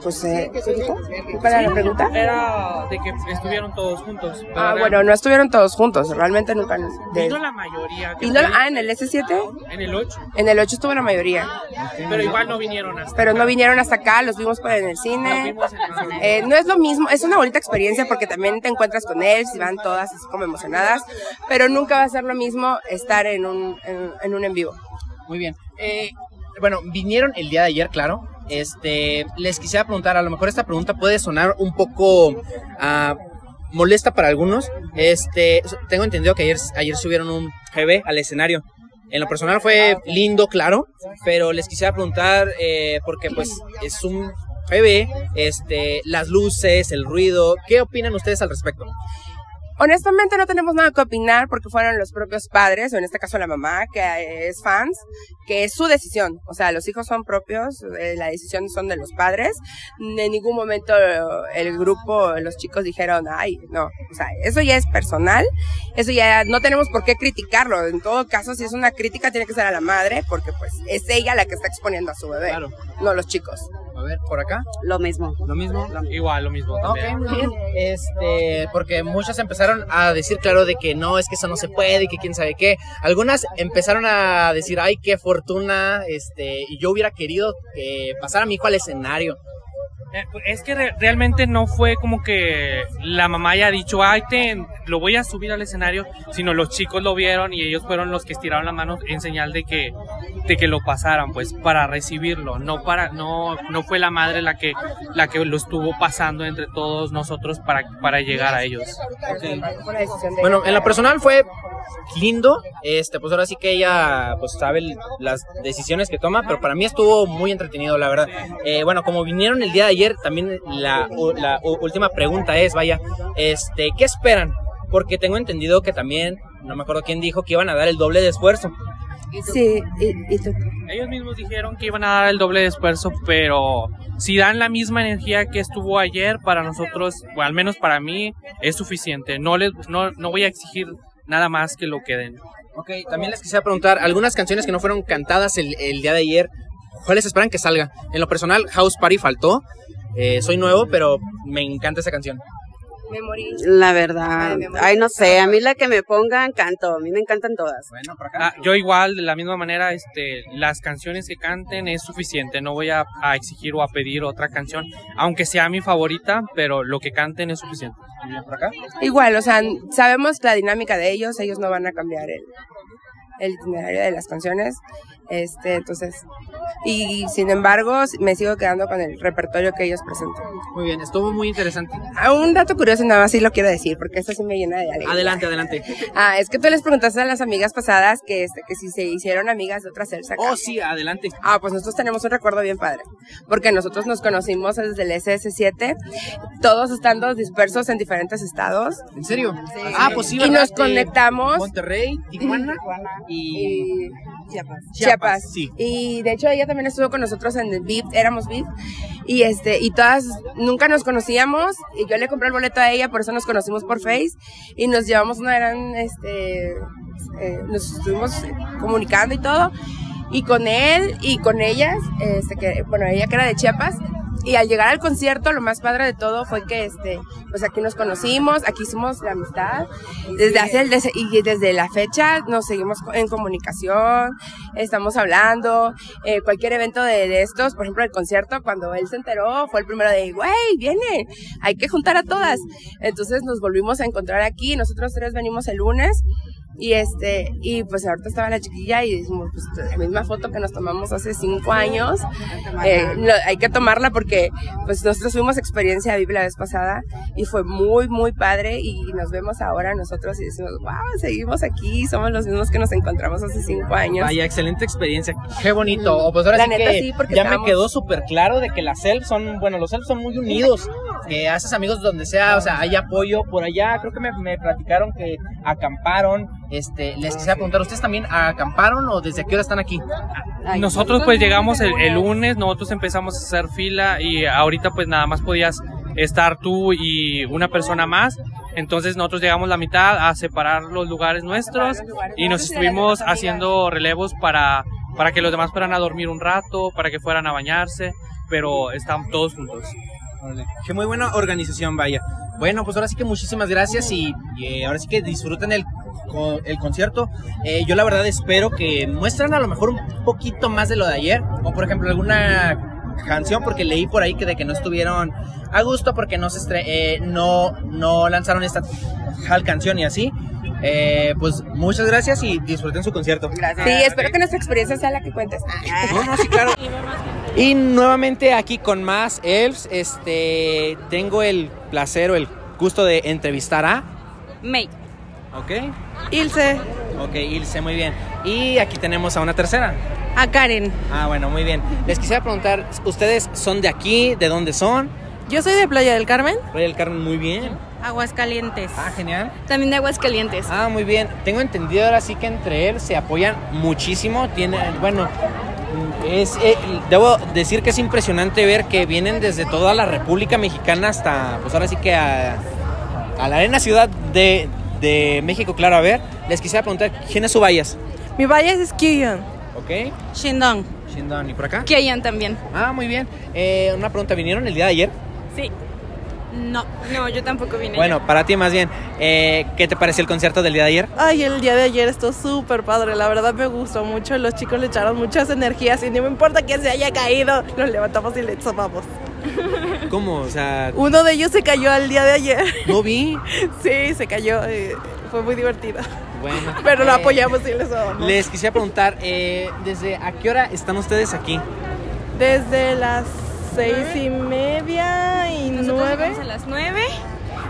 pues, eh, ¿qué dijo? ¿Cuál era la pregunta? Era de que estuvieron todos juntos. pero Ah, bueno, no estuvieron todos juntos, realmente nunca. de- Vino la mayoría. no- ah, en el S7, en el 8. en el 8 estuvo la mayoría. Pero igual no vinieron hasta Pero no acá. vinieron hasta acá, los vimos por en el Los cine. vimos en el cine. Eh, no es lo mismo, es una bonita experiencia porque también te encuentras con él, si van todas así como emocionadas, pero nunca va a ser lo mismo estar en un en, en un en vivo. Muy bien. Eh, bueno, vinieron el día de ayer, claro. Este, les quisiera preguntar, a lo mejor esta pregunta puede sonar un poco ah, molesta para algunos. Este, tengo entendido que ayer, ayer subieron un GB al escenario. En lo personal fue lindo, claro, pero les quisiera preguntar, eh, porque pues es un GB, este, las luces, el ruido, ¿qué opinan ustedes al respecto? Honestamente no tenemos nada que opinar porque fueron los propios padres, o en este caso la mamá, que es fans, que es su decisión. O sea, los hijos son propios, eh, la decisión son de los padres. En ningún momento eh, el grupo, los chicos dijeron, ay, no. O sea, eso ya es personal, eso ya no tenemos por qué criticarlo. En todo caso, si es una crítica, tiene que ser a la madre porque pues es ella la que está exponiendo a su bebé, Claro. no los chicos. A ver, por acá. Lo mismo. Lo mismo. Igual, lo mismo Ok, también. muy bien. Este, porque muchas empezaron a decir, claro, de que no, es que eso no se puede y que quién sabe qué. Algunas empezaron a decir, ay, qué fortuna, este, y yo hubiera querido que pasara a mi hijo al escenario. Eh, Es que re- realmente no fue como que la mamá haya dicho, ay, ten, lo voy a subir al escenario, sino los chicos lo vieron y ellos fueron los que estiraron la mano en señal de que, de que lo pasaran, pues, para recibirlo. No para, no, no fue la madre la que, la que lo estuvo pasando entre todos nosotros para, para llegar a ellos. La Bueno, en lo personal fue lindo, este, pues ahora sí que ella, pues sabe las decisiones que toma, pero para mí estuvo muy entretenido, la verdad. Eh, bueno, como vinieron el día de ayer, también la, la última pregunta es, vaya, este, ¿qué esperan? Porque tengo entendido que también, no me acuerdo quién dijo que iban a dar el doble de esfuerzo. Sí, y, y tú- Ellos mismos dijeron que iban a dar el doble de esfuerzo, pero si dan la misma energía que estuvo ayer, para nosotros, o al menos para mí, es suficiente. No, les, no, no voy a exigir nada más que lo que den. Ok, también les quisiera preguntar, algunas canciones que no fueron cantadas el, el día de ayer, ¿cuáles esperan que salga? En lo personal, House Party faltó, eh, soy nuevo, pero me encanta esa canción. me morí. La verdad. Ay, no sé. A mí la que me pongan, canto. A mí me encantan todas. Bueno, por Ah, yo igual, de la misma manera, este, las canciones que canten es suficiente. No voy a, a exigir o a pedir otra canción, aunque sea mi favorita, pero lo que canten es suficiente. por acá. Igual, o sea, sabemos la dinámica de ellos, ellos no van a cambiar el, el itinerario de las canciones, este, entonces, y sin embargo, me sigo quedando con el repertorio que ellos presentan. Muy bien, estuvo muy interesante. Ah, Un dato curioso, nada más sí lo quiero decir, porque esto sí me llena de alegría. Adelante, adelante. Ah, es que tú les preguntaste a las amigas pasadas que, este, que si se hicieron amigas de otra Celsa. Oh, sí, adelante. Ah, pues nosotros tenemos un recuerdo bien padre, porque nosotros nos conocimos desde el SS7, todos estando dispersos en diferentes estados. ¿En serio? Ah, pues sí, Y nos conectamos. Monterrey, Tijuana y... Chiapas. Chiapas, sí. Y de hecho ella también estuvo con nosotros en el VIP, éramos VIP. Y este, y todas nunca nos conocíamos. Y yo le compré el boleto a ella, por eso nos conocimos por Face. Y nos llevamos una gran, este, eh, nos estuvimos comunicando y todo. Y con él y con ellas, este, que, bueno, ella que era de Chiapas, Y al llegar al concierto, lo más padre de todo fue que, este, pues aquí nos conocimos, aquí hicimos la amistad. Desde hace el, y desde la fecha nos seguimos en comunicación, estamos hablando. Eh, cualquier evento de, de, estos, por ejemplo, el concierto, cuando él se enteró, fue el primero de, güey, viene, hay que juntar a todas. Entonces nos volvimos a encontrar aquí, nosotros tres venimos el lunes y este, y pues ahorita estaba la chiquilla y dijimos, pues la misma foto que nos tomamos hace cinco años, eh, hay que tomarla porque pues nosotros tuvimos experiencia de la vez pasada y fue muy, muy padre y nos vemos ahora nosotros y decimos, wow, seguimos aquí, somos los mismos que nos encontramos hace cinco años. Vaya, excelente experiencia, qué bonito. Pues ahora La sí neta que sí, porque ya me quedó súper claro de que las self son, bueno, los self son muy unidos, que haces amigos donde sea, o sea, hay apoyo por allá, creo que me, me platicaron que acamparon, este, les quisiera preguntar, ¿ustedes también acamparon o desde qué hora están aquí? Nosotros pues llegamos el, el lunes, nosotros empezamos a hacer fila y ahorita pues nada más podías estar tú y una persona más. Entonces nosotros llegamos la mitad a separar los lugares nuestros y nos estuvimos haciendo relevos para, para que los demás fueran a dormir un rato, para que fueran a bañarse, pero están todos juntos. Qué muy buena organización, vaya. Bueno, pues ahora sí que muchísimas gracias y, y, eh, ahora sí que disfruten el, el concierto. Eh, yo la verdad espero que muestren a lo mejor un poquito más de lo de ayer, o por ejemplo alguna canción, porque leí por ahí que de que no estuvieron a gusto porque no se estre- eh, no, no lanzaron esta tal canción y así. Eh, pues muchas gracias y disfruten su concierto. Sí, espero que nuestra experiencia sea la que cuentes. No, no, sí, claro. Y nuevamente aquí con más elves, este, tengo el placer o el gusto de entrevistar a, May. ¿Ok? Ilse. Ok, Ilse, muy bien. Y aquí tenemos a una tercera. A Karen. Ah, bueno, muy bien. Les quisiera preguntar, ¿ustedes son de aquí? ¿De dónde son? Yo soy de Playa del Carmen. Playa del Carmen, muy bien. Aguascalientes. Ah, genial. También de Aguascalientes. Ah, muy bien. Tengo entendido ahora sí que entre él se apoyan muchísimo. Tiene, bueno, es, eh, debo decir que es impresionante ver que vienen desde toda la República Mexicana hasta, pues ahora sí que a, a la arena ciudad de, de México, claro. A ver, les quisiera preguntar, ¿quién es su Bayas? Mi bias es Kiyon. ¿Ok? Shindong. Shindon, ¿y por acá? Kiyon también. Ah, muy bien. Eh, una pregunta, ¿vinieron el día de ayer? Sí. No, no, yo tampoco vine. Bueno, para ti más bien, eh, ¿qué te pareció el concierto del día de ayer? Ay, el día de ayer estuvo súper padre, la verdad me gustó mucho, los chicos le echaron muchas energías y no me importa quién se haya caído, los levantamos y le tomamos. ¿Cómo? O sea, Uno de ellos se cayó al día de ayer. no vi. Sí, se cayó, eh, fue muy divertido. Bueno. Pero lo Eh, apoyamos y les tomamos. Les quisiera preguntar, eh, ¿desde a qué hora están ustedes aquí? Desde las seis y media y nueve. a las 9.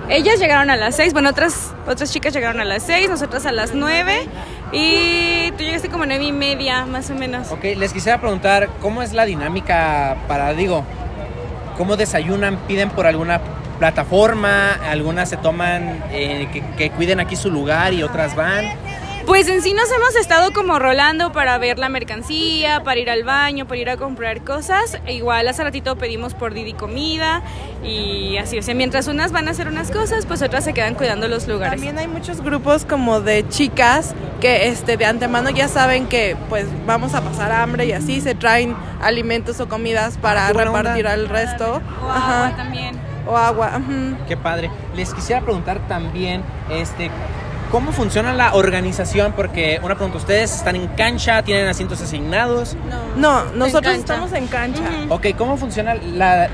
Ellas llegaron a las 6, bueno, otras, otras chicas llegaron a las 6, nosotras a las 9 y tú llegaste como 9 y media, más o menos. Ok, les quisiera preguntar, ¿cómo es la dinámica para, digo, cómo desayunan? ¿Piden por alguna plataforma? ¿Algunas se toman eh, que, que cuiden aquí su lugar y otras van? Pues en sí nos hemos estado como rolando para ver la mercancía, para ir al baño, para ir a comprar cosas. E igual hace ratito pedimos por Didi comida y así, o sea, mientras unas van a hacer unas cosas, pues otras se quedan cuidando los lugares. También hay muchos grupos como de chicas que este de antemano ya saben que pues vamos a pasar hambre y así se traen alimentos o comidas para repartir onda. al resto. O Ajá. agua también. O agua. Qué padre. Les quisiera preguntar también, este, ¿cómo funciona la organización? Porque una pregunta, ¿ustedes están en cancha? ¿Tienen asientos asignados? No, nosotros cancha. estamos en cancha. Ok, ¿cómo funciona la,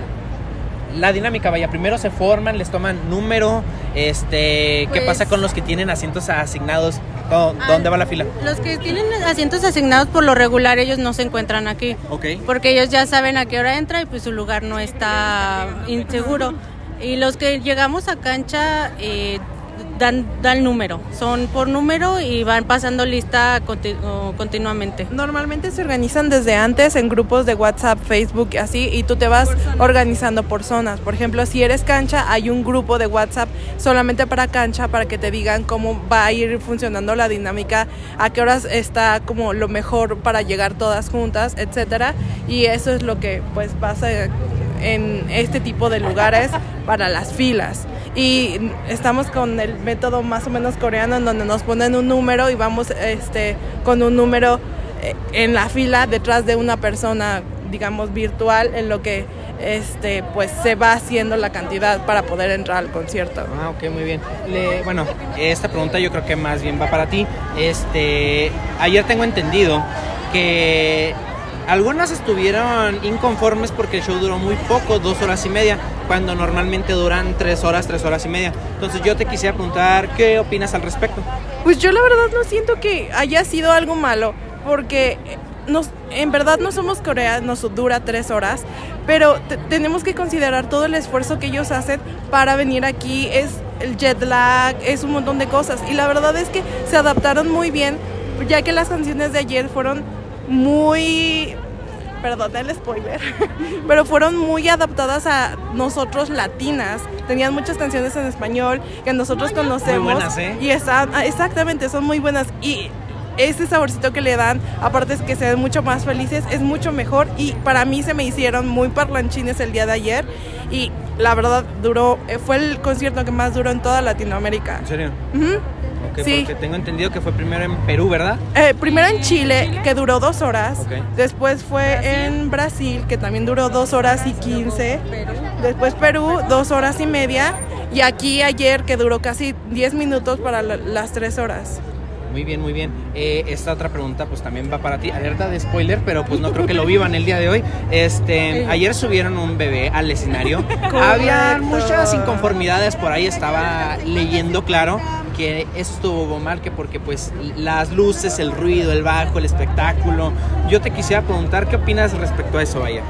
la dinámica? Vaya, primero se forman, les toman número, este, ¿qué Pues- pasa con los que tienen asientos asignados? ¿Dó- ¿Dónde va la fila? Los que tienen asientos asignados por lo regular ellos no se encuentran aquí. Ok. Porque ellos ya saben a qué hora entra y pues su lugar no está inseguro. Y los que llegamos a cancha eh, dan, dan número. Son por número y van pasando lista conti- o continuamente. Normalmente se organizan desde antes en grupos de WhatsApp, Facebook así, y tú te vas organizando por zonas. Por ejemplo, si eres cancha, hay un grupo de WhatsApp solamente para cancha para que te digan cómo va a ir funcionando la dinámica, a qué horas está como lo mejor para llegar todas juntas, etcétera. Y eso es lo que pues pasa en este tipo de lugares para las filas. Y estamos con el método más o menos coreano en donde nos ponen un número y vamos este, con un número eh, en la fila detrás de una persona, digamos, virtual, en lo que este, pues se va haciendo la cantidad para poder entrar al concierto. Ah, ok, muy bien. Le- bueno, esta pregunta yo creo que más bien va para ti. Este, ayer tengo entendido que algunas estuvieron inconformes porque el show duró muy poco, dos horas y media, cuando normalmente duran tres horas, tres horas y media. Entonces yo te quisiera preguntar, ¿qué opinas al respecto? Pues yo la verdad no siento que haya sido algo malo, porque nos, en verdad no somos Corea, nos dura tres horas, pero te- tenemos que considerar todo el esfuerzo que ellos hacen para venir aquí, es el jet lag, es un montón de cosas, y la verdad es que se adaptaron muy bien, ya que las canciones de ayer fueron muy perdón el spoiler, pero fueron muy adaptadas a nosotros latinas. Tenían muchas canciones en español que nosotros conocemos. buenas, ¿eh? Y están, ah, exactamente, son muy buenas. Y ese saborcito que le dan, aparte es que se ven mucho más felices, es mucho mejor. Y para mí se me hicieron muy parlanchines el día de ayer. Y la verdad duró, eh, fue el concierto que más duró en toda Latinoamérica. ¿En serio? Sí. porque tengo entendido que fue primero en Perú, ¿verdad? Eh, primero en Chile, que duró dos horas. Ok. Después fue en Brasil, que también duró dos horas y quince. Después Perú, dos horas y media. Y aquí ayer, que duró casi 10 minutos para la- las tres horas. Muy bien, muy bien. Eh, esta otra pregunta pues también va para ti. Alerta de spoiler, pero pues no creo que lo vivan el día de hoy. Este, ayer subieron un bebé al escenario. Había muchas inconformidades por ahí, estaba leyendo claro que estuvo mal, que porque pues las luces, el ruido, el bajo, el espectáculo. Yo te quisiera preguntar qué opinas respecto a eso, vaya.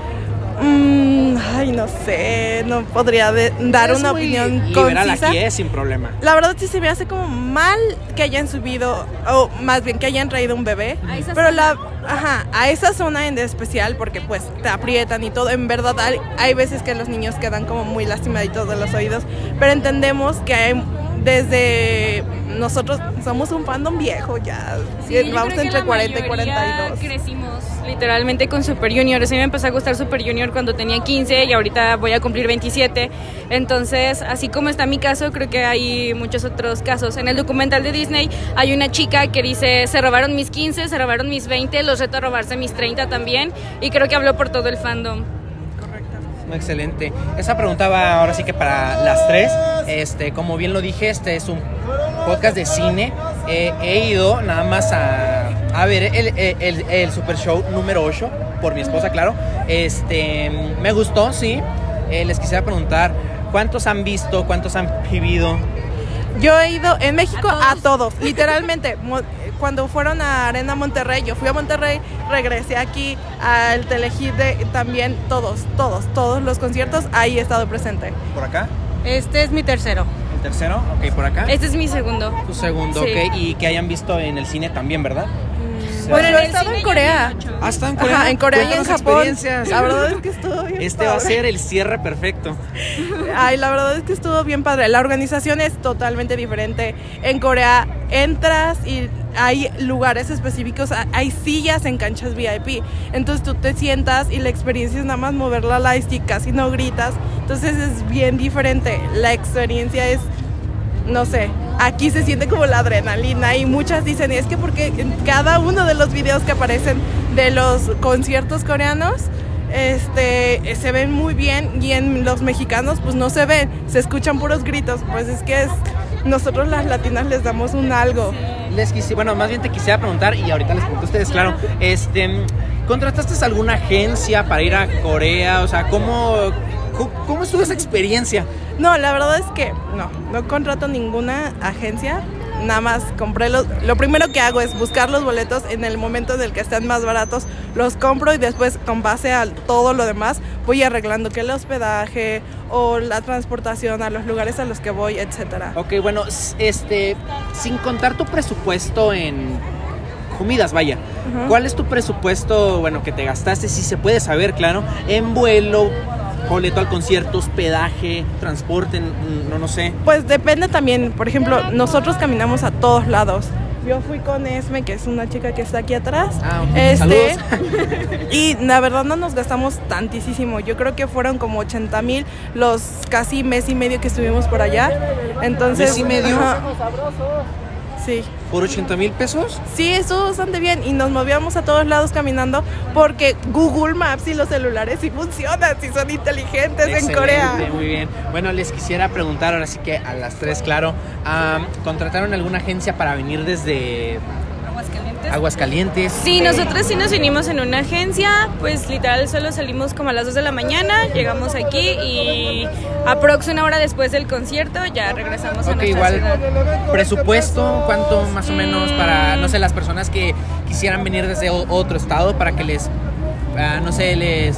Mm, ay, no sé, no podría de- dar Es una opinión liberal concisa. aquí, eh, sin problema. La verdad sí se me hace como mal que hayan subido, o más bien que hayan traído un bebé. A esa Pero zona. la, ajá, a esa zona en especial, porque pues te aprietan y todo. En verdad hay, hay veces que los niños quedan como muy lastimaditos de los oídos. Pero entendemos que hay desde nosotros somos un fandom viejo ya. Sí, yo vamos entre la 40 y mayoría 42. Crecimos literalmente con Super Junior. A mí me empezó a gustar Super Junior cuando tenía 15 y ahorita voy a cumplir 27. Entonces, así como está mi caso, creo que hay muchos otros casos. En el documental de Disney hay una chica que dice, se robaron mis 15, se robaron mis 20, los reto a robarse mis 30 también. Y creo que habló por todo el fandom. Excelente. Esa pregunta va ahora sí que para las tres. Este, como bien lo dije, este es un podcast de cine. Eh, he ido nada más a, a ver el, el- el Super Show número 8 por mi esposa, claro. Este, me gustó, sí. Eh, les quisiera preguntar, ¿cuántos han visto? ¿Cuántos han vivido? Yo he ido en México a todos, literalmente. Cuando fueron a Arena Monterrey, yo fui a Monterrey, regresé aquí al Telehit de también todos, todos, todos los conciertos, ahí he estado presente. ¿Por acá? Este es mi tercero. ¿El tercero? Ok, por acá. Este es mi segundo. Tu segundo, Sí. ok. Y que hayan visto en el cine también, ¿verdad? Bueno, yo he estado en Corea. Ah, está en Corea. Ajá, en Corea y en Japón. La verdad es que estuvo bien Este va a ser el cierre perfecto. Ay, la verdad es que estuvo bien padre. La organización es totalmente diferente. En Corea entras y hay lugares específicos, ha- hay sillas en canchas VIP. Entonces tú te sientas y la experiencia es nada más mover la lightstick, casi no gritas. Entonces es bien diferente. La experiencia es, no sé, aquí se siente como la adrenalina y muchas dicen, es que porque en cada uno de los videos que aparecen de los conciertos coreanos, este, se ven muy bien y en los mexicanos pues no se ven, se escuchan puros gritos, pues es que es, nosotros las latinas les damos un algo. Les quisi- bueno, más bien te quisiera preguntar, y ahorita les pregunto a ustedes, claro, este, ¿contrataste alguna agencia para ir a Corea? O sea, ¿cómo, cómo, cómo estuvo esa experiencia? No, la verdad es que no, no contrato ninguna agencia. Nada más compré los. Lo primero que hago es buscar los boletos en el momento en el que estén más baratos. Los compro y después, con base a todo lo demás, voy arreglando que el hospedaje o la transportación a los lugares a los que voy, etcétera. Ok, bueno, este, sin contar tu presupuesto en comidas, vaya. ¿Cuál es tu presupuesto, bueno, que te gastaste, si se puede saber, claro, en vuelo, boleto al concierto, hospedaje, transporte, no, no sé? Pues depende también, por ejemplo, nosotros caminamos a todos lados. Yo fui con Esme, que es una chica que está aquí atrás. Ah, ok. Este, Saludos. y la verdad no nos gastamos tantísimo. Yo creo que fueron como 80 mil los casi mes y medio que estuvimos por allá. Entonces, ¿Mes y medio? ajá. Sí. ¿Por 80 mil pesos? Sí, estuvo bastante bien y nos movíamos a todos lados caminando porque Google Maps y los celulares sí funcionan, sí son inteligentes en Excelente, Corea. Muy bien. Bueno, les quisiera preguntar ahora sí que a las tres, claro, ah, ¿contrataron alguna agencia para venir desde Aguascalientes? Sí, nosotros sí nos vinimos en una agencia, pues literal solo salimos como a las 2 de la mañana, llegamos aquí y aprox una hora después del concierto ya regresamos a Ok, nuestra igual ciudad. presupuesto, ¿cuánto más o menos para, no sé, las personas que quisieran venir desde otro estado para que les, ah, no sé, les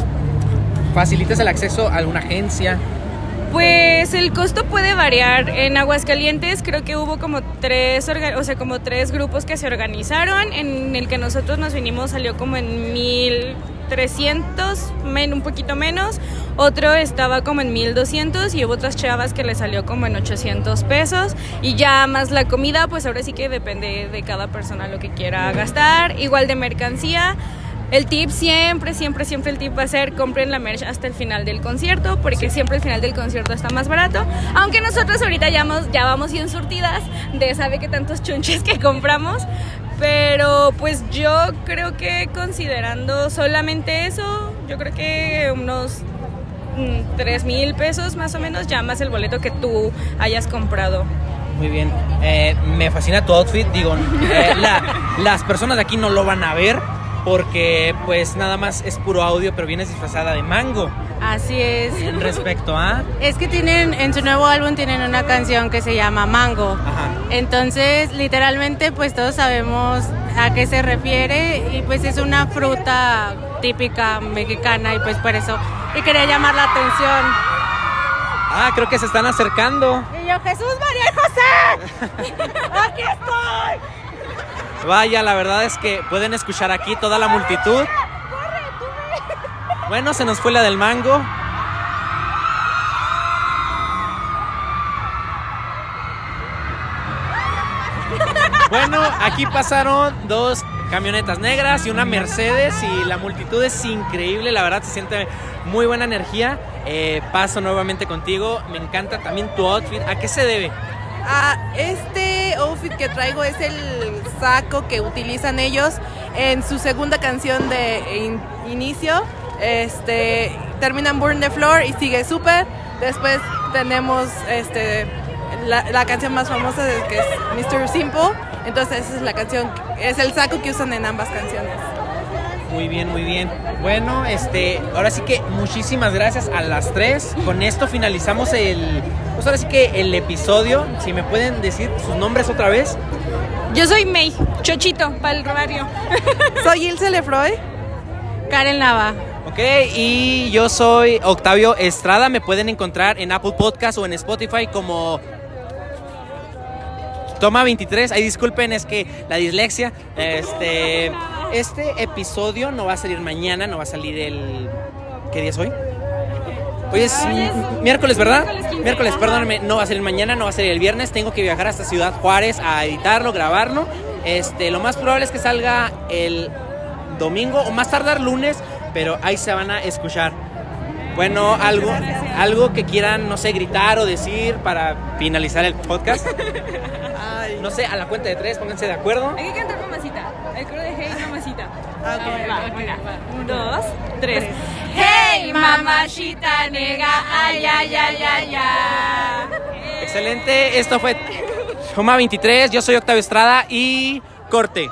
facilites el acceso a alguna agencia? Pues el costo puede variar. En Aguascalientes creo que hubo como tres, o sea, como tres grupos que se organizaron. En el que nosotros nos vinimos salió como en 1300, men, un poquito menos. Otro estaba como en 1200 y hubo otras chavas que le salió como en 800 pesos. Y ya más la comida, pues ahora sí que depende de cada persona lo que quiera gastar. Igual de mercancía. El tip siempre, siempre, siempre el tip va a ser compren la merch hasta el final del concierto, porque siempre el final del concierto está más barato. Aunque nosotros ahorita ya vamos, ya vamos bien surtidas de sabe que tantos chunches que compramos. Pero pues yo creo que considerando solamente eso, yo creo que unos 3 mil pesos más o menos, ya más el boleto que tú hayas comprado. Muy bien. Eh, me fascina tu outfit. Digo, eh, la- las personas de aquí no lo van a ver porque pues nada más es puro audio, pero vienes disfrazada de mango. Así es. Respecto a... Es que tienen, en su nuevo álbum tienen una canción que se llama Mango. Entonces, literalmente, pues todos sabemos a qué se refiere y pues es una fruta típica mexicana y pues por eso y quería llamar la atención. Ah, creo que se están acercando. Y yo, Jesús María y José, aquí estoy. Vaya, la verdad es que pueden escuchar aquí toda la multitud. Bueno, se nos fue la del mango. Bueno, aquí pasaron dos camionetas negras y una Mercedes y la multitud es increíble, la verdad se siente muy buena energía. Eh, paso nuevamente contigo, me encanta también tu outfit. ¿A qué se debe? Ah, este outfit que traigo es el saco que utilizan ellos en su segunda canción de in- inicio. Este terminan Burn the Floor y sigue Super. Después tenemos este la, la canción más famosa que es Mr. Simple. Entonces esa es la canción, es el saco que usan en ambas canciones. Muy bien, muy bien. Bueno, este, ahora sí que muchísimas gracias a las tres. Con esto finalizamos el, pues ahora sí que el episodio. Si me pueden decir sus nombres otra vez. Yo soy May, Chochito, para el barrio. Soy Ilse Lefroy. Karen Lava. Ok, y yo soy Octavio Estrada. Me pueden encontrar en Apple Podcast o en Spotify como Toma 23. Ay, disculpen, es que la dislexia. Este, este episodio no va a salir mañana, no va a salir el. ¿Qué día es hoy? Hoy es miércoles, ¿verdad? Miércoles, perdónenme, no va a salir mañana, no va a salir el viernes. Tengo que viajar hasta Ciudad Juárez a editarlo, grabarlo. Este, lo más probable es que salga el domingo o más tardar lunes, pero ahí se van a escuchar. Bueno, algo, algo que quieran, no sé, gritar o decir para finalizar el podcast. No sé, a la cuenta de tres, pónganse de acuerdo. Hay que cantar mamacita. El coro de Hey Mamacita. Ah, va, una, un, dos, tres. Hey mamachita nega, ay, ay, ay, ay, ay. Excelente, esto fue Toma 23, yo soy Octavio Estrada y corte.